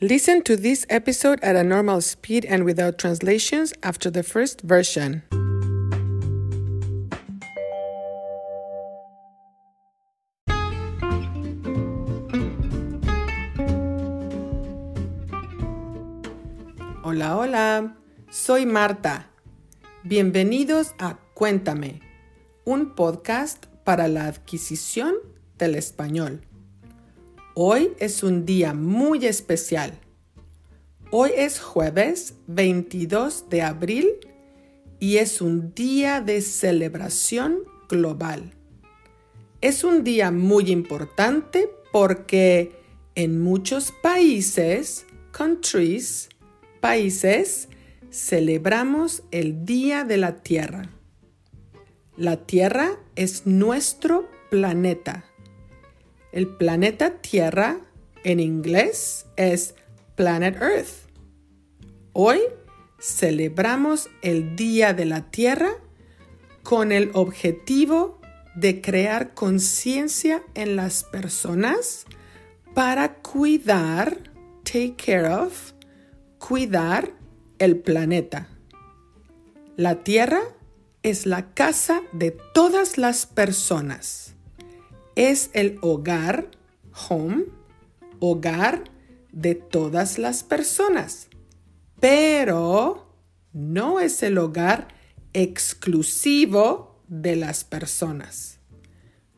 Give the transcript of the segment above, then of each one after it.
Listen to this episode at a normal speed and without translations after the first version. Hola, hola, soy Marta. Bienvenidos a Cuéntame, un podcast para la adquisición del español. Hoy es un día muy especial. Hoy es jueves 22 de abril y es un día de celebración global. Es un día muy importante porque en muchos países, countries, países, celebramos el Día de la Tierra. La Tierra es nuestro planeta el planeta Tierra en inglés es Planet Earth. Hoy celebramos el Día de la Tierra con el objetivo de crear conciencia en las personas para cuidar, take care of, cuidar el planeta. La Tierra es la casa de todas las personas es el hogar, home, hogar de todas las personas, pero no es el hogar exclusivo de las personas.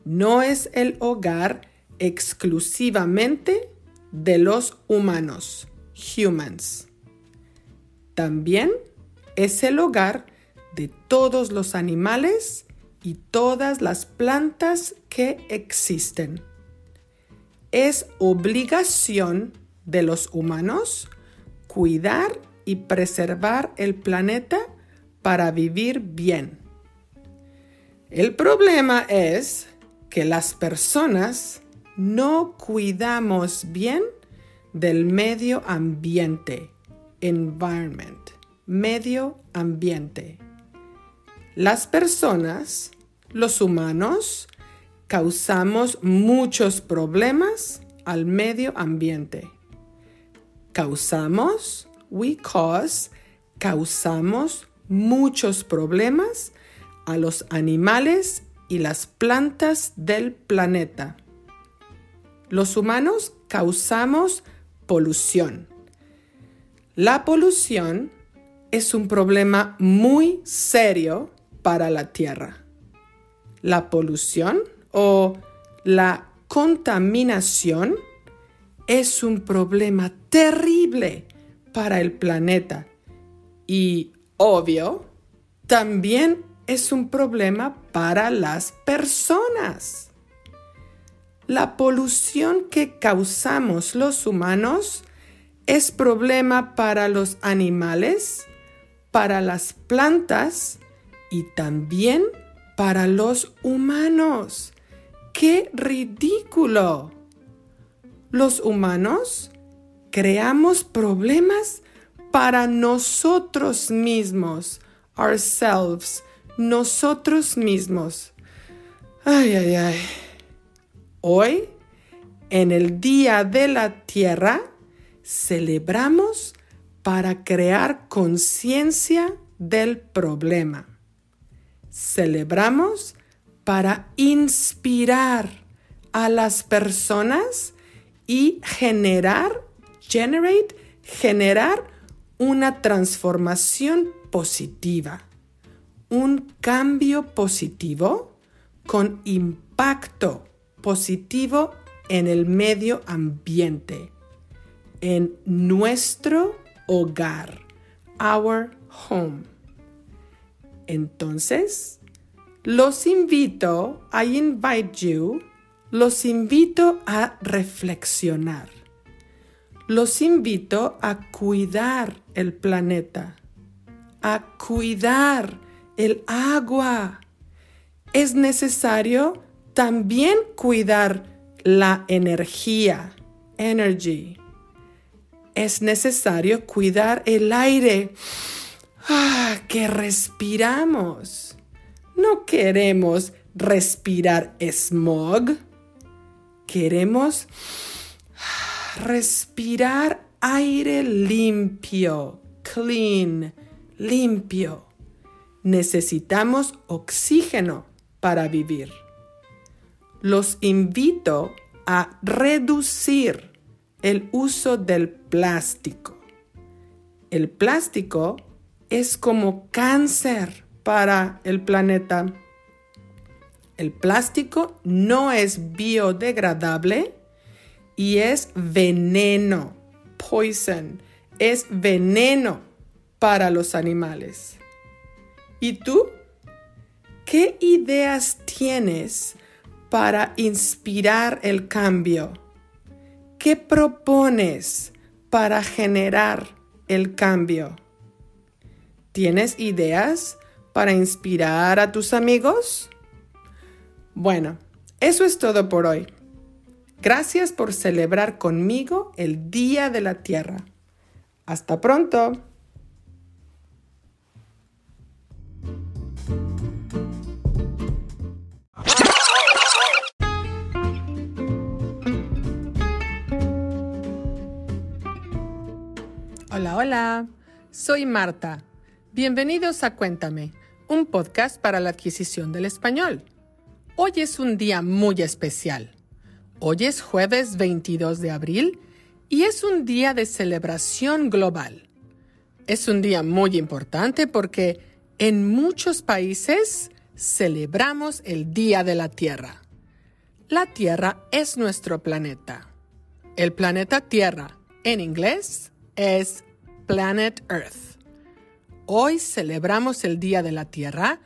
No es el hogar exclusivamente de los humanos, humans. También es el hogar de todos los animales y todas las plantas que existen. Es obligación de los humanos cuidar y preservar el planeta para vivir bien. El problema es que las personas no cuidamos bien del medio ambiente, environment, medio ambiente. Las personas, los humanos, causamos muchos problemas al medio ambiente. Causamos, we cause, causamos muchos problemas a los animales y las plantas del planeta. Los humanos causamos polución. La polución es un problema muy serio para la tierra. La polución o la contaminación es un problema terrible para el planeta y, obvio, también es un problema para las personas. La polución que causamos los humanos es problema para los animales, para las plantas y también para los humanos. ¡Qué ridículo! Los humanos creamos problemas para nosotros mismos, ourselves, nosotros mismos. Ay, ay, ay. Hoy, en el Día de la Tierra, celebramos para crear conciencia del problema celebramos para inspirar a las personas y generar, generate, generar una transformación positiva, un cambio positivo con impacto positivo en el medio ambiente, en nuestro hogar, our home. Entonces, los invito, I invite you, los invito a reflexionar. Los invito a cuidar el planeta, a cuidar el agua. Es necesario también cuidar la energía, energy. Es necesario cuidar el aire ah, que respiramos. No queremos respirar smog. Queremos respirar aire limpio, clean, limpio. Necesitamos oxígeno para vivir. Los invito a reducir el uso del plástico. El plástico es como cáncer para el planeta. El plástico no es biodegradable y es veneno, poison, es veneno para los animales. ¿Y tú? ¿Qué ideas tienes para inspirar el cambio? ¿Qué propones para generar el cambio? ¿Tienes ideas para inspirar a tus amigos? Bueno, eso es todo por hoy. Gracias por celebrar conmigo el Día de la Tierra. Hasta pronto. Hola, hola. Soy Marta. Bienvenidos a Cuéntame, un podcast para la adquisición del español. Hoy es un día muy especial. Hoy es jueves 22 de abril y es un día de celebración global. Es un día muy importante porque en muchos países celebramos el Día de la Tierra. La Tierra es nuestro planeta. El planeta Tierra, en inglés, es Planet Earth. Hoy celebramos el Día de la Tierra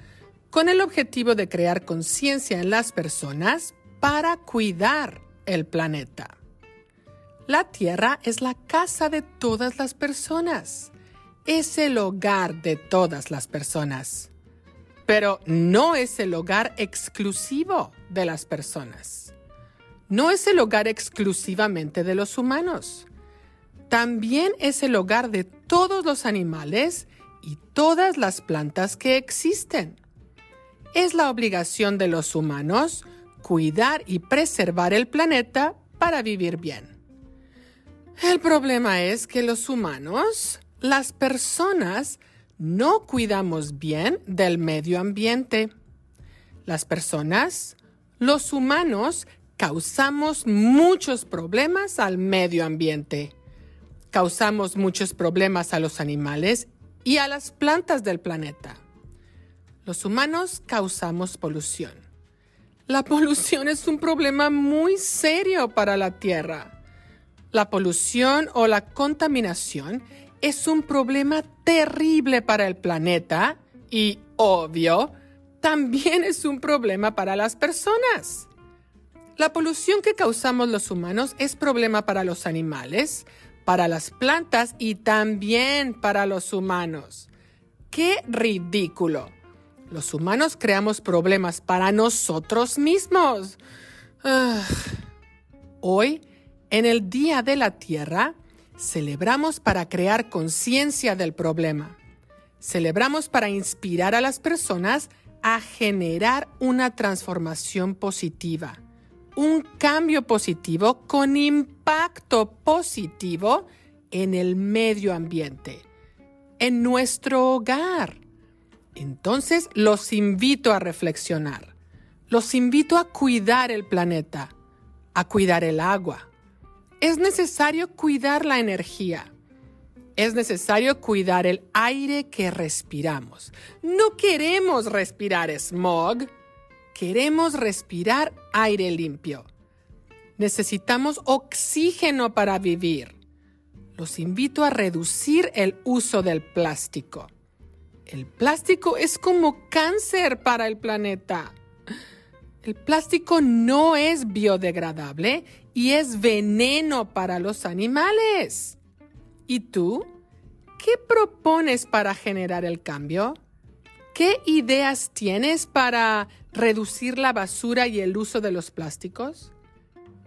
con el objetivo de crear conciencia en las personas para cuidar el planeta. La Tierra es la casa de todas las personas. Es el hogar de todas las personas. Pero no es el hogar exclusivo de las personas. No es el hogar exclusivamente de los humanos. También es el hogar de todos los animales y todas las plantas que existen es la obligación de los humanos cuidar y preservar el planeta para vivir bien. El problema es que los humanos, las personas, no cuidamos bien del medio ambiente. Las personas, los humanos, causamos muchos problemas al medio ambiente. Causamos muchos problemas a los animales y a las plantas del planeta. Los humanos causamos polución. La polución es un problema muy serio para la Tierra. La polución o la contaminación es un problema terrible para el planeta y, obvio, también es un problema para las personas. La polución que causamos los humanos es problema para los animales, para las plantas y también para los humanos. ¡Qué ridículo! Los humanos creamos problemas para nosotros mismos. Ah. Hoy, en el Día de la Tierra, celebramos para crear conciencia del problema. Celebramos para inspirar a las personas a generar una transformación positiva, un cambio positivo con impacto positivo en el medio ambiente, en nuestro hogar entonces los invito a reflexionar. Los invito a cuidar el planeta, a cuidar el agua. Es necesario cuidar la energía. Es necesario cuidar el aire que respiramos. No queremos respirar smog. Queremos respirar aire limpio. Necesitamos oxígeno para vivir. Los invito a reducir el uso del plástico. El plástico es como cáncer para el planeta. El plástico no es biodegradable y es veneno para los animales. ¿Y tú? ¿Qué propones para generar el cambio? ¿Qué ideas tienes para reducir la basura y el uso de los plásticos?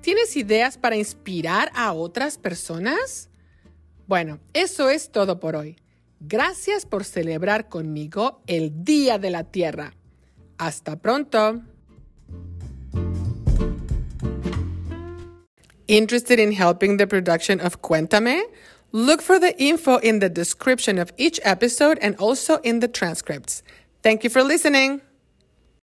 ¿Tienes ideas para inspirar a otras personas? Bueno, eso es todo por hoy. Gracias por celebrar conmigo el Día de la Tierra. Hasta pronto. Interested in helping the production of Cuéntame? Look for the info in the description of each episode and also in the transcripts. Thank you for listening.